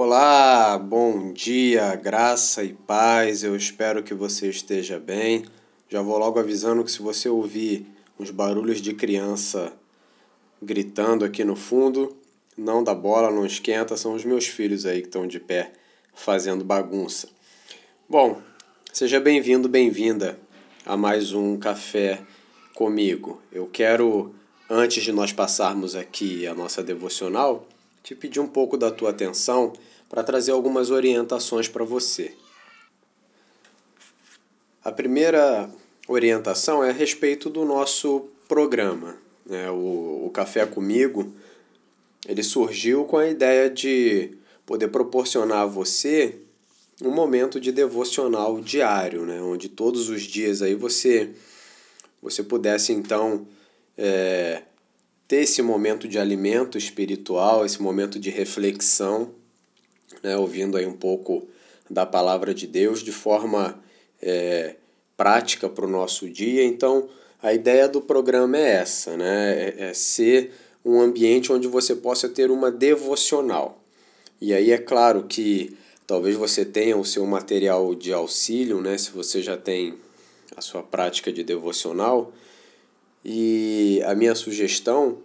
Olá, bom dia, graça e paz. Eu espero que você esteja bem. Já vou logo avisando que se você ouvir uns barulhos de criança gritando aqui no fundo, não dá bola, não esquenta, são os meus filhos aí que estão de pé fazendo bagunça. Bom, seja bem-vindo, bem-vinda a mais um café comigo. Eu quero, antes de nós passarmos aqui a nossa devocional, te pedir um pouco da tua atenção para trazer algumas orientações para você. A primeira orientação é a respeito do nosso programa. Né? O, o Café Comigo ele surgiu com a ideia de poder proporcionar a você um momento de devocional diário, né? onde todos os dias aí você, você pudesse então é, ter esse momento de alimento espiritual, esse momento de reflexão, né, ouvindo aí um pouco da palavra de Deus de forma é, prática para o nosso dia. Então, a ideia do programa é essa, né, é, é ser um ambiente onde você possa ter uma devocional. E aí é claro que talvez você tenha o seu material de auxílio, né, se você já tem a sua prática de devocional, e a minha sugestão,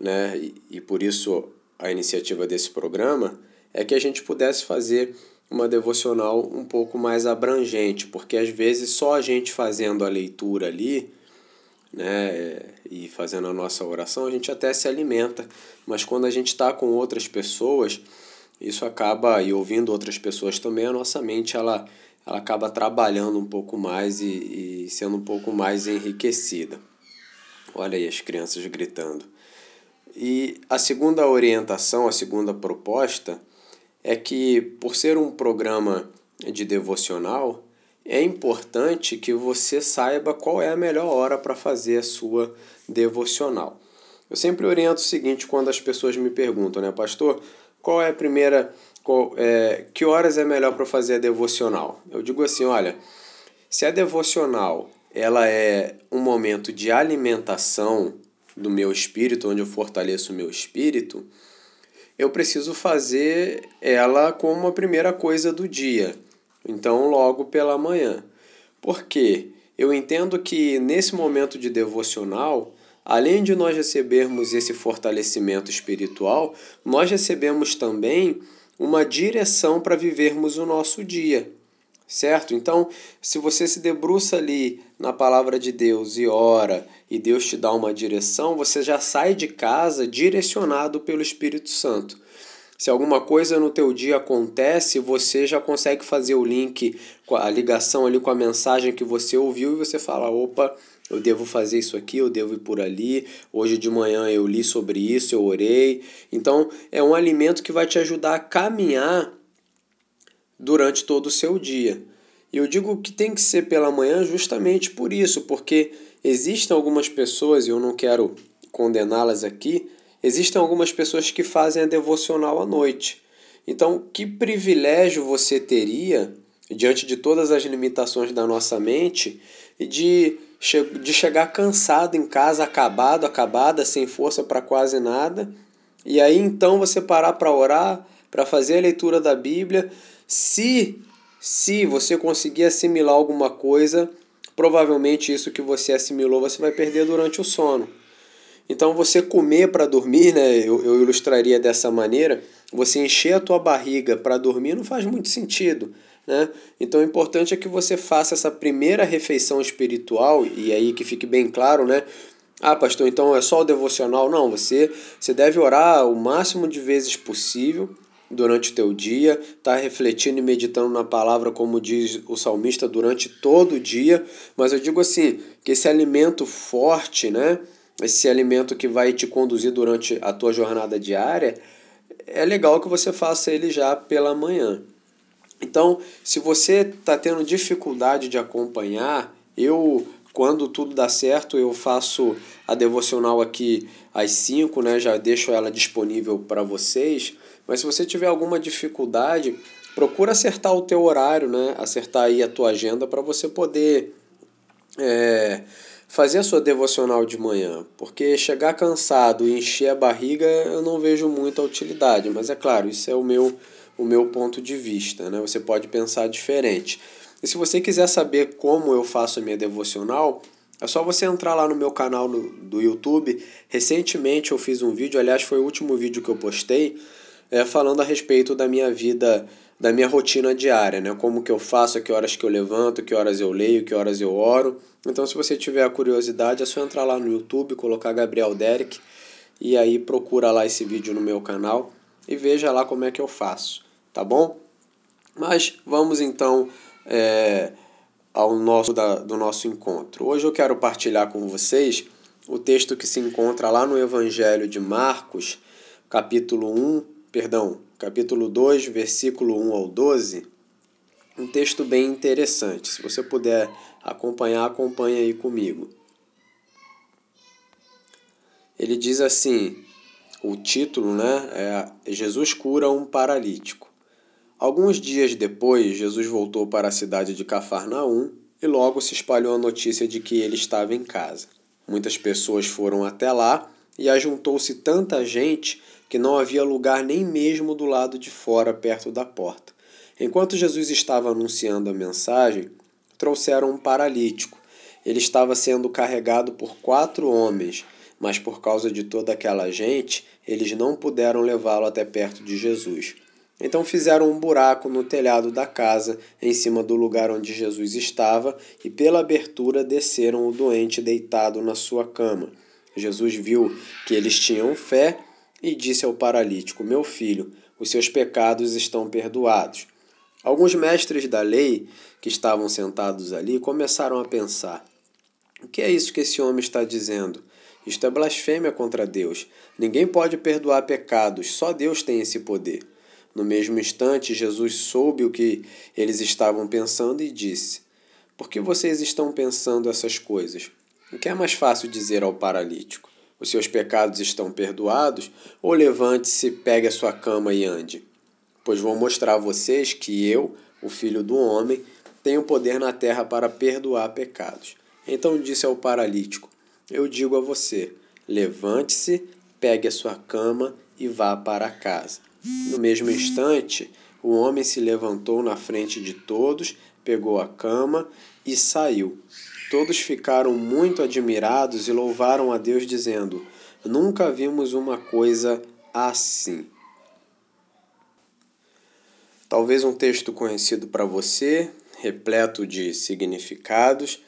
né, e, e por isso a iniciativa desse programa, é que a gente pudesse fazer uma devocional um pouco mais abrangente, porque às vezes só a gente fazendo a leitura ali, né, e fazendo a nossa oração, a gente até se alimenta, mas quando a gente está com outras pessoas, isso acaba, e ouvindo outras pessoas também, a nossa mente ela, ela acaba trabalhando um pouco mais e, e sendo um pouco mais enriquecida. Olha aí as crianças gritando. E a segunda orientação, a segunda proposta é que, por ser um programa de devocional, é importante que você saiba qual é a melhor hora para fazer a sua devocional. Eu sempre oriento o seguinte quando as pessoas me perguntam, né, pastor, qual é a primeira, qual, é, que horas é melhor para fazer a devocional? Eu digo assim, olha, se a devocional ela é um momento de alimentação do meu espírito, onde eu fortaleço o meu espírito, eu preciso fazer ela como a primeira coisa do dia. Então, logo pela manhã. Por quê? Eu entendo que nesse momento de devocional, além de nós recebermos esse fortalecimento espiritual, nós recebemos também uma direção para vivermos o nosso dia certo? Então, se você se debruça ali na palavra de Deus e ora, e Deus te dá uma direção, você já sai de casa direcionado pelo Espírito Santo. Se alguma coisa no teu dia acontece, você já consegue fazer o link, a ligação ali com a mensagem que você ouviu e você fala, opa, eu devo fazer isso aqui, eu devo ir por ali. Hoje de manhã eu li sobre isso, eu orei. Então, é um alimento que vai te ajudar a caminhar durante todo o seu dia. E eu digo que tem que ser pela manhã justamente por isso, porque existem algumas pessoas, e eu não quero condená-las aqui, existem algumas pessoas que fazem a devocional à noite. Então, que privilégio você teria, diante de todas as limitações da nossa mente, de, de chegar cansado em casa, acabado, acabada, sem força para quase nada, e aí então você parar para orar, para fazer a leitura da Bíblia se se você conseguir assimilar alguma coisa, provavelmente isso que você assimilou você vai perder durante o sono. Então você comer para dormir, né, eu, eu ilustraria dessa maneira, você encher a tua barriga para dormir não faz muito sentido. Né? Então o importante é que você faça essa primeira refeição espiritual, e aí que fique bem claro, né? Ah, pastor, então é só o devocional? Não, você, você deve orar o máximo de vezes possível durante o teu dia, tá refletindo e meditando na palavra, como diz o salmista, durante todo o dia. Mas eu digo assim, que esse alimento forte, né? Esse alimento que vai te conduzir durante a tua jornada diária, é legal que você faça ele já pela manhã. Então, se você está tendo dificuldade de acompanhar, eu quando tudo dá certo, eu faço a devocional aqui às 5, né? Já deixo ela disponível para vocês. Mas se você tiver alguma dificuldade, procura acertar o teu horário, né? Acertar aí a tua agenda para você poder é, fazer a sua devocional de manhã, porque chegar cansado e encher a barriga eu não vejo muita utilidade, mas é claro, isso é o meu, o meu ponto de vista, né? Você pode pensar diferente. E se você quiser saber como eu faço a minha devocional, é só você entrar lá no meu canal no, do YouTube. Recentemente eu fiz um vídeo, aliás, foi o último vídeo que eu postei, é, falando a respeito da minha vida da minha rotina diária, né? Como que eu faço, a que horas que eu levanto, que horas eu leio, que horas eu oro. Então, se você tiver a curiosidade, é só entrar lá no YouTube, colocar Gabriel Derek e aí procura lá esse vídeo no meu canal e veja lá como é que eu faço, tá bom? Mas vamos então é, ao nosso da, do nosso encontro. Hoje eu quero partilhar com vocês o texto que se encontra lá no Evangelho de Marcos, capítulo 1, perdão, capítulo 2, versículo 1 ao 12, um texto bem interessante. Se você puder acompanhar, acompanhe aí comigo. Ele diz assim, o título, né, é Jesus cura um paralítico. Alguns dias depois, Jesus voltou para a cidade de Cafarnaum e logo se espalhou a notícia de que ele estava em casa. Muitas pessoas foram até lá e ajuntou-se tanta gente que não havia lugar nem mesmo do lado de fora, perto da porta. Enquanto Jesus estava anunciando a mensagem, trouxeram um paralítico. Ele estava sendo carregado por quatro homens, mas por causa de toda aquela gente, eles não puderam levá-lo até perto de Jesus. Então fizeram um buraco no telhado da casa, em cima do lugar onde Jesus estava, e pela abertura desceram o doente deitado na sua cama. Jesus viu que eles tinham fé e disse ao paralítico: Meu filho, os seus pecados estão perdoados. Alguns mestres da lei que estavam sentados ali começaram a pensar: O que é isso que esse homem está dizendo? Isto é blasfêmia contra Deus. Ninguém pode perdoar pecados, só Deus tem esse poder. No mesmo instante, Jesus soube o que eles estavam pensando e disse: Por que vocês estão pensando essas coisas? O que é mais fácil dizer ao paralítico? Os seus pecados estão perdoados, ou levante-se, pegue a sua cama e ande. Pois vou mostrar a vocês que eu, o Filho do Homem, tenho poder na terra para perdoar pecados. Então disse ao paralítico: Eu digo a você: levante-se, pegue a sua cama e vá para casa. No mesmo instante, o homem se levantou na frente de todos, pegou a cama e saiu. Todos ficaram muito admirados e louvaram a Deus, dizendo: Nunca vimos uma coisa assim. Talvez um texto conhecido para você, repleto de significados,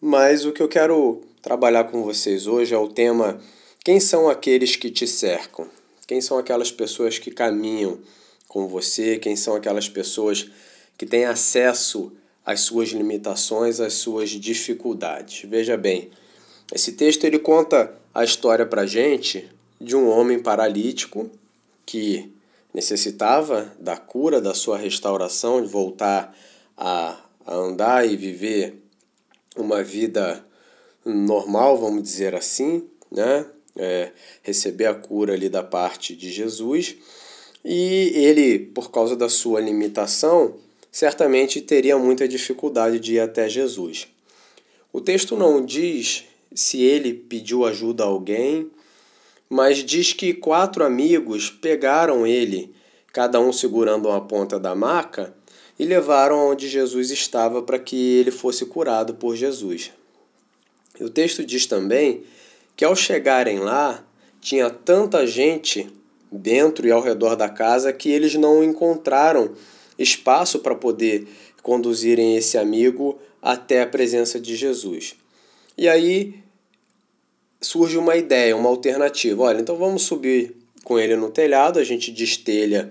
mas o que eu quero trabalhar com vocês hoje é o tema: quem são aqueles que te cercam? Quem são aquelas pessoas que caminham com você? Quem são aquelas pessoas que têm acesso as suas limitações, as suas dificuldades. Veja bem, esse texto ele conta a história para gente de um homem paralítico que necessitava da cura, da sua restauração, de voltar a, a andar e viver uma vida normal, vamos dizer assim, né? É, receber a cura ali da parte de Jesus. E ele, por causa da sua limitação, certamente teria muita dificuldade de ir até Jesus. O texto não diz se ele pediu ajuda a alguém, mas diz que quatro amigos pegaram ele, cada um segurando uma ponta da maca, e levaram onde Jesus estava para que ele fosse curado por Jesus. O texto diz também que ao chegarem lá, tinha tanta gente dentro e ao redor da casa que eles não encontraram espaço para poder conduzirem esse amigo até a presença de Jesus. E aí surge uma ideia, uma alternativa. Olha, então vamos subir com ele no telhado, a gente destelha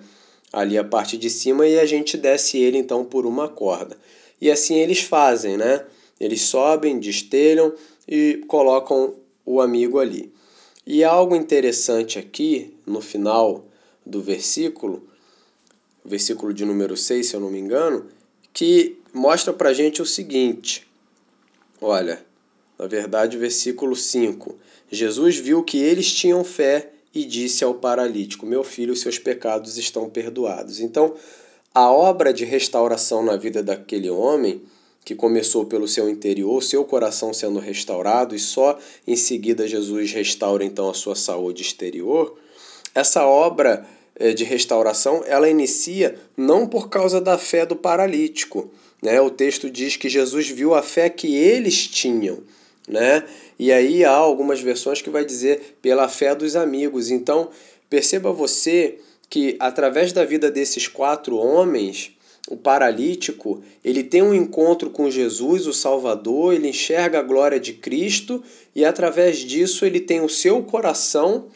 ali a parte de cima e a gente desce ele então por uma corda. E assim eles fazem, né? Eles sobem, destelham e colocam o amigo ali. E algo interessante aqui no final do versículo versículo de número 6, se eu não me engano, que mostra para gente o seguinte: olha, na verdade, versículo 5: Jesus viu que eles tinham fé e disse ao paralítico: Meu filho, seus pecados estão perdoados. Então, a obra de restauração na vida daquele homem, que começou pelo seu interior, seu coração sendo restaurado e só em seguida Jesus restaura então a sua saúde exterior, essa obra de restauração ela inicia não por causa da fé do paralítico, né? O texto diz que Jesus viu a fé que eles tinham, né? E aí há algumas versões que vai dizer pela fé dos amigos. Então, perceba você que através da vida desses quatro homens, o paralítico, ele tem um encontro com Jesus, o Salvador, ele enxerga a glória de Cristo e através disso ele tem o seu coração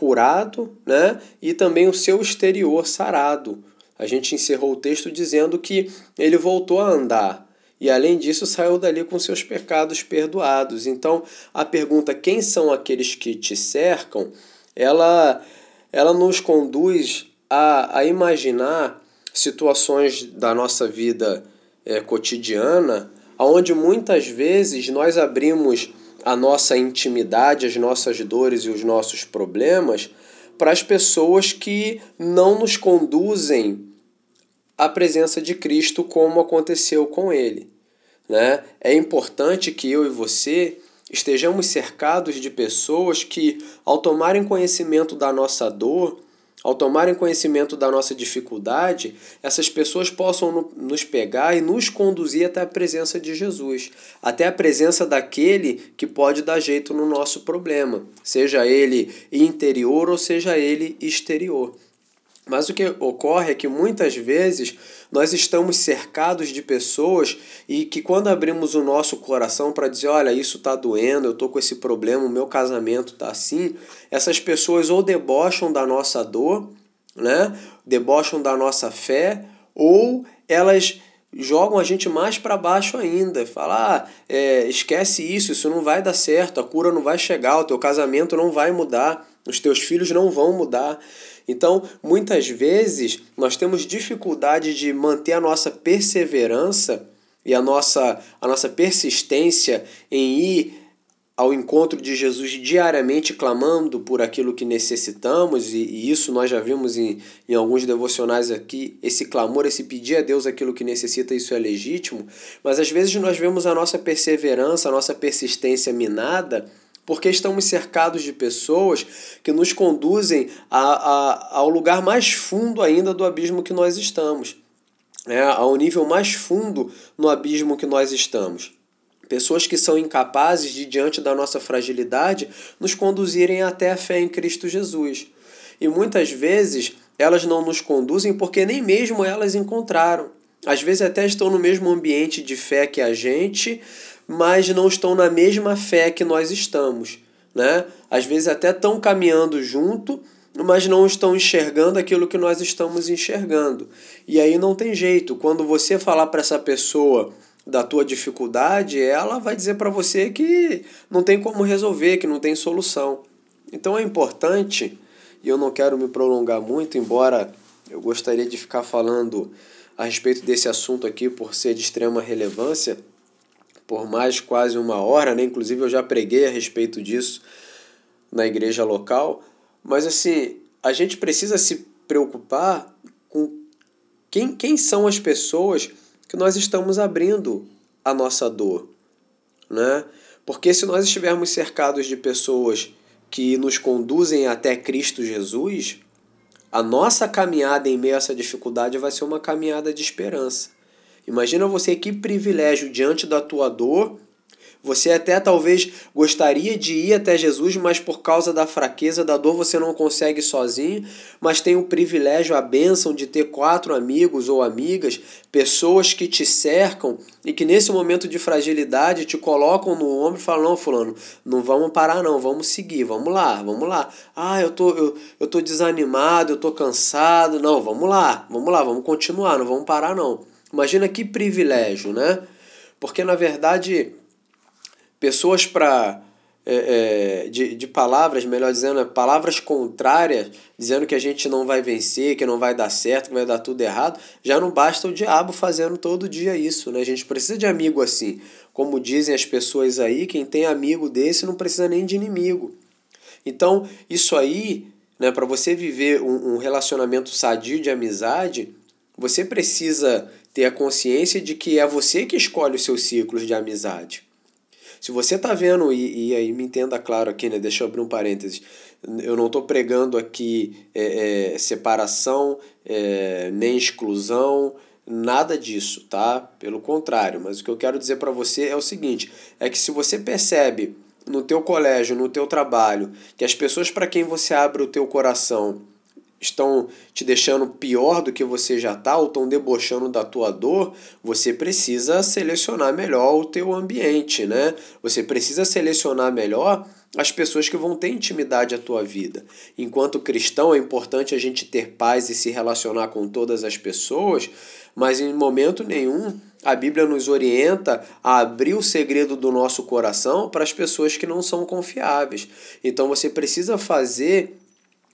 curado, né? E também o seu exterior sarado. A gente encerrou o texto dizendo que ele voltou a andar e além disso saiu dali com seus pecados perdoados. Então, a pergunta quem são aqueles que te cercam, ela ela nos conduz a, a imaginar situações da nossa vida é, cotidiana, onde muitas vezes nós abrimos a nossa intimidade, as nossas dores e os nossos problemas para as pessoas que não nos conduzem à presença de Cristo como aconteceu com ele. Né? É importante que eu e você estejamos cercados de pessoas que, ao tomarem conhecimento da nossa dor, ao tomarem conhecimento da nossa dificuldade, essas pessoas possam nos pegar e nos conduzir até a presença de Jesus, até a presença daquele que pode dar jeito no nosso problema, seja ele interior ou seja ele exterior. Mas o que ocorre é que muitas vezes nós estamos cercados de pessoas e que quando abrimos o nosso coração para dizer, olha, isso está doendo, eu estou com esse problema, o meu casamento está assim, essas pessoas ou debocham da nossa dor, né? debocham da nossa fé, ou elas jogam a gente mais para baixo ainda. Falar, ah, é, esquece isso, isso não vai dar certo, a cura não vai chegar, o teu casamento não vai mudar, os teus filhos não vão mudar. Então, muitas vezes, nós temos dificuldade de manter a nossa perseverança e a nossa, a nossa persistência em ir ao encontro de Jesus diariamente clamando por aquilo que necessitamos, e, e, isso nós já vimos em, em alguns devocionais aqui, esse clamor, esse pedir a Deus aquilo que necessita, isso é legítimo, mas às vezes nós vemos a nossa perseverança, a nossa persistência minada porque estamos cercados de pessoas que nos conduzem a, a, ao lugar mais fundo ainda do abismo que nós estamos, né? ao nível mais fundo no abismo que nós estamos. Pessoas que são incapazes de, diante da nossa fragilidade, nos conduzirem até a fé em Cristo Jesus. E muitas vezes elas não nos conduzem porque nem mesmo elas encontraram. Às vezes até estão no mesmo ambiente de fé que a gente, mas não estão na mesma fé que nós estamos, né? Às vezes até estão caminhando junto, mas não estão enxergando aquilo que nós estamos enxergando. E aí não tem jeito. Quando você falar para essa pessoa da tua dificuldade, ela vai dizer para você que não tem como resolver, que não tem solução. Então é importante, e eu não quero me prolongar muito, embora eu gostaria de ficar falando a respeito desse assunto aqui por ser de extrema relevância, por mais quase uma hora, né? Inclusive eu já preguei a respeito disso na igreja local. Mas assim, a gente precisa se preocupar com quem, quem são as pessoas que nós estamos abrindo a nossa dor, né? Porque se nós estivermos cercados de pessoas que nos conduzem até Cristo Jesus, a nossa caminhada em meio a essa dificuldade vai ser uma caminhada de esperança. Imagina você que privilégio diante da tua dor. Você até talvez gostaria de ir até Jesus, mas por causa da fraqueza, da dor, você não consegue sozinho, mas tem o privilégio, a bênção de ter quatro amigos ou amigas, pessoas que te cercam e que nesse momento de fragilidade te colocam no ombro e falam: Não, Fulano, não vamos parar, não, vamos seguir, vamos lá, vamos lá. Ah, eu tô, eu, eu tô desanimado, eu tô cansado. Não, vamos lá, vamos lá, vamos continuar, não vamos parar, não. Imagina que privilégio, né? Porque, na verdade, pessoas para. É, é, de, de palavras, melhor dizendo, palavras contrárias, dizendo que a gente não vai vencer, que não vai dar certo, que vai dar tudo errado, já não basta o diabo fazendo todo dia isso, né? A gente precisa de amigo assim. Como dizem as pessoas aí, quem tem amigo desse não precisa nem de inimigo. Então, isso aí, né, para você viver um, um relacionamento sadio de amizade, você precisa ter a consciência de que é você que escolhe os seus ciclos de amizade. Se você está vendo, e, e aí me entenda claro aqui, né? Deixa eu abrir um parênteses. Eu não estou pregando aqui é, é, separação, é, nem exclusão, nada disso, tá? Pelo contrário, mas o que eu quero dizer para você é o seguinte, é que se você percebe no teu colégio, no teu trabalho, que as pessoas para quem você abre o teu coração estão te deixando pior do que você já está ou estão debochando da tua dor, você precisa selecionar melhor o teu ambiente, né? Você precisa selecionar melhor as pessoas que vão ter intimidade à tua vida. Enquanto cristão é importante a gente ter paz e se relacionar com todas as pessoas, mas em momento nenhum a Bíblia nos orienta a abrir o segredo do nosso coração para as pessoas que não são confiáveis. Então você precisa fazer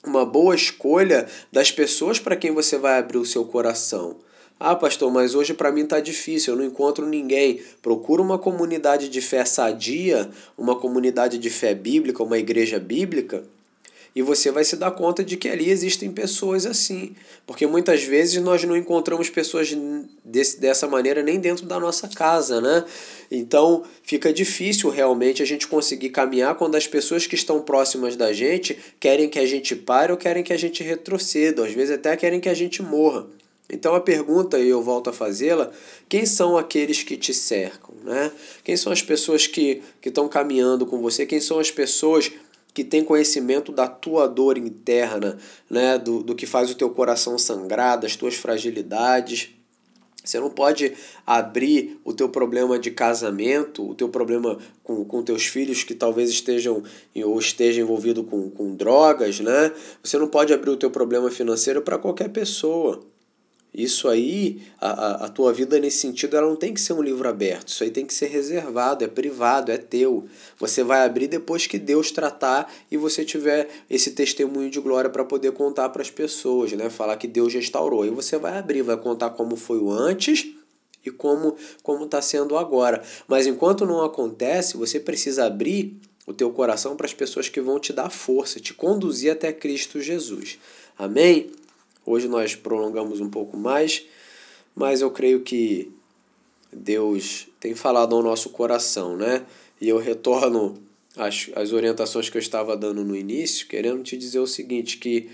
uma boa escolha das pessoas para quem você vai abrir o seu coração. Ah, pastor, mas hoje para mim está difícil, eu não encontro ninguém. Procura uma comunidade de fé sadia, uma comunidade de fé bíblica, uma igreja bíblica, e você vai se dar conta de que ali existem pessoas assim. Porque muitas vezes nós não encontramos pessoas desse, dessa maneira nem dentro da nossa casa, né? Então fica difícil realmente a gente conseguir caminhar quando as pessoas que estão próximas da gente querem que a gente pare ou querem que a gente retroceda, às vezes até querem que a gente morra. Então a pergunta, e eu volto a fazê-la, quem são aqueles que te cercam? Né? Quem são as pessoas que estão caminhando com você? Quem são as pessoas que tem conhecimento da tua dor interna, né? do, do que faz o teu coração sangrar, das tuas fragilidades. Você não pode abrir o teu problema de casamento, o teu problema com, com teus filhos que talvez estejam ou estejam envolvidos com, com drogas, né? Você não pode abrir o teu problema financeiro para qualquer pessoa. Isso aí, a, a, a tua vida nesse sentido, ela não tem que ser um livro aberto. Isso aí tem que ser reservado, é privado, é teu. Você vai abrir depois que Deus tratar e você tiver esse testemunho de glória para poder contar para as pessoas, né? Falar que Deus restaurou. E você vai abrir, vai contar como foi o antes e como como está sendo agora. Mas enquanto não acontece, você precisa abrir o teu coração para as pessoas que vão te dar força, te conduzir até Cristo Jesus. Amém? Hoje nós prolongamos um pouco mais, mas eu creio que Deus tem falado ao nosso coração, né? E eu retorno às, às orientações que eu estava dando no início, querendo te dizer o seguinte, que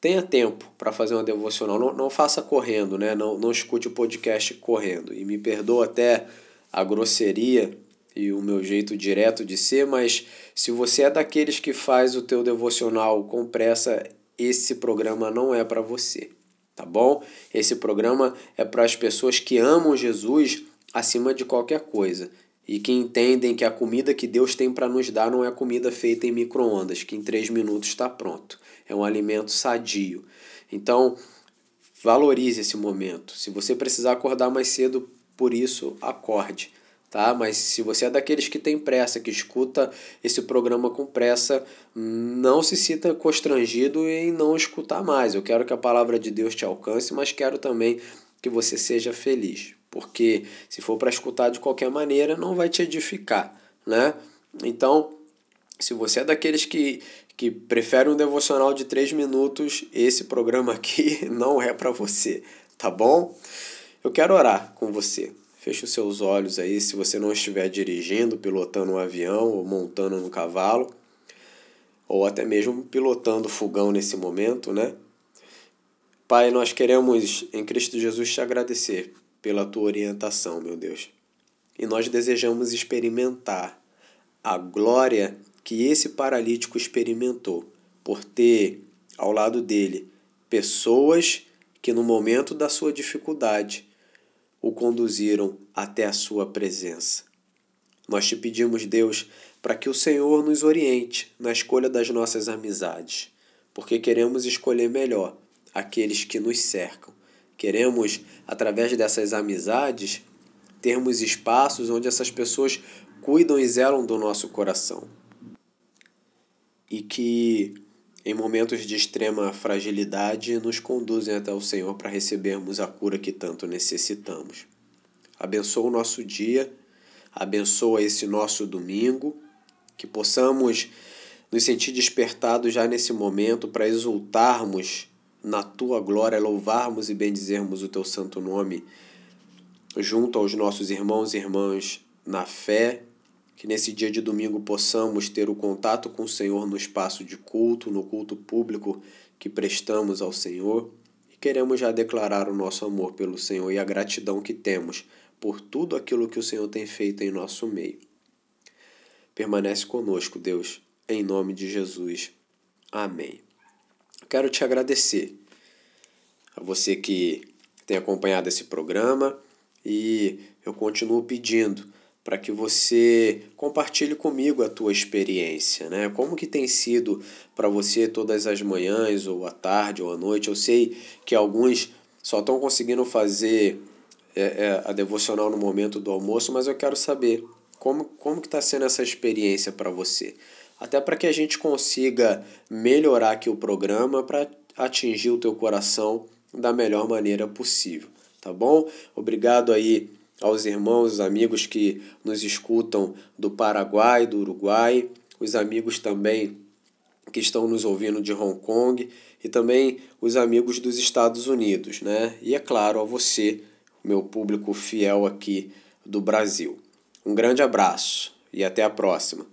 tenha tempo para fazer uma devocional, não, não faça correndo, né? Não, não escute o podcast correndo. E me perdoa até a grosseria e o meu jeito direto de ser, mas se você é daqueles que faz o teu devocional com pressa, esse programa não é para você, tá bom? Esse programa é para as pessoas que amam Jesus acima de qualquer coisa e que entendem que a comida que Deus tem para nos dar não é comida feita em micro-ondas, que em três minutos está pronto. É um alimento sadio. Então, valorize esse momento. Se você precisar acordar mais cedo, por isso, acorde tá? Mas se você é daqueles que tem pressa, que escuta esse programa com pressa, não se sinta constrangido em não escutar mais. Eu quero que a palavra de Deus te alcance, mas quero também que você seja feliz, porque se for para escutar de qualquer maneira, não vai te edificar, né? Então, se você é daqueles que que prefere um devocional de três minutos, esse programa aqui não é para você, tá bom? Eu quero orar com você. Feche os seus olhos aí se você não estiver dirigindo, pilotando um avião ou montando no cavalo, ou até mesmo pilotando fogão nesse momento, né? Pai, nós queremos em Cristo Jesus te agradecer pela tua orientação, meu Deus. E nós desejamos experimentar a glória que esse paralítico experimentou por ter ao lado dele pessoas que no momento da sua dificuldade o conduziram até a Sua presença. Nós te pedimos, Deus, para que o Senhor nos oriente na escolha das nossas amizades, porque queremos escolher melhor aqueles que nos cercam. Queremos, através dessas amizades, termos espaços onde essas pessoas cuidam e zelam do nosso coração. E que em momentos de extrema fragilidade, nos conduzem até o Senhor para recebermos a cura que tanto necessitamos. Abençoa o nosso dia, abençoa esse nosso domingo, que possamos nos sentir despertados já nesse momento para exultarmos na tua glória, louvarmos e bendizermos o teu santo nome junto aos nossos irmãos e irmãs na fé, que nesse dia de domingo possamos ter o contato com o Senhor no espaço de culto, no culto público que prestamos ao Senhor. E queremos já declarar o nosso amor pelo Senhor e a gratidão que temos por tudo aquilo que o Senhor tem feito em nosso meio. Permanece conosco, Deus, em nome de Jesus. Amém. Quero te agradecer a você que tem acompanhado esse programa e eu continuo pedindo para que você compartilhe comigo a tua experiência, né? Como que tem sido para você todas as manhãs ou à tarde ou à noite? Eu sei que alguns só estão conseguindo fazer é, é, a devocional no momento do almoço, mas eu quero saber como, como que está sendo essa experiência para você. Até para que a gente consiga melhorar aqui o programa para atingir o teu coração da melhor maneira possível, tá bom? Obrigado aí aos irmãos, os amigos que nos escutam do Paraguai, do Uruguai, os amigos também que estão nos ouvindo de Hong Kong e também os amigos dos Estados Unidos, né? E é claro, a você, meu público fiel aqui do Brasil. Um grande abraço e até a próxima.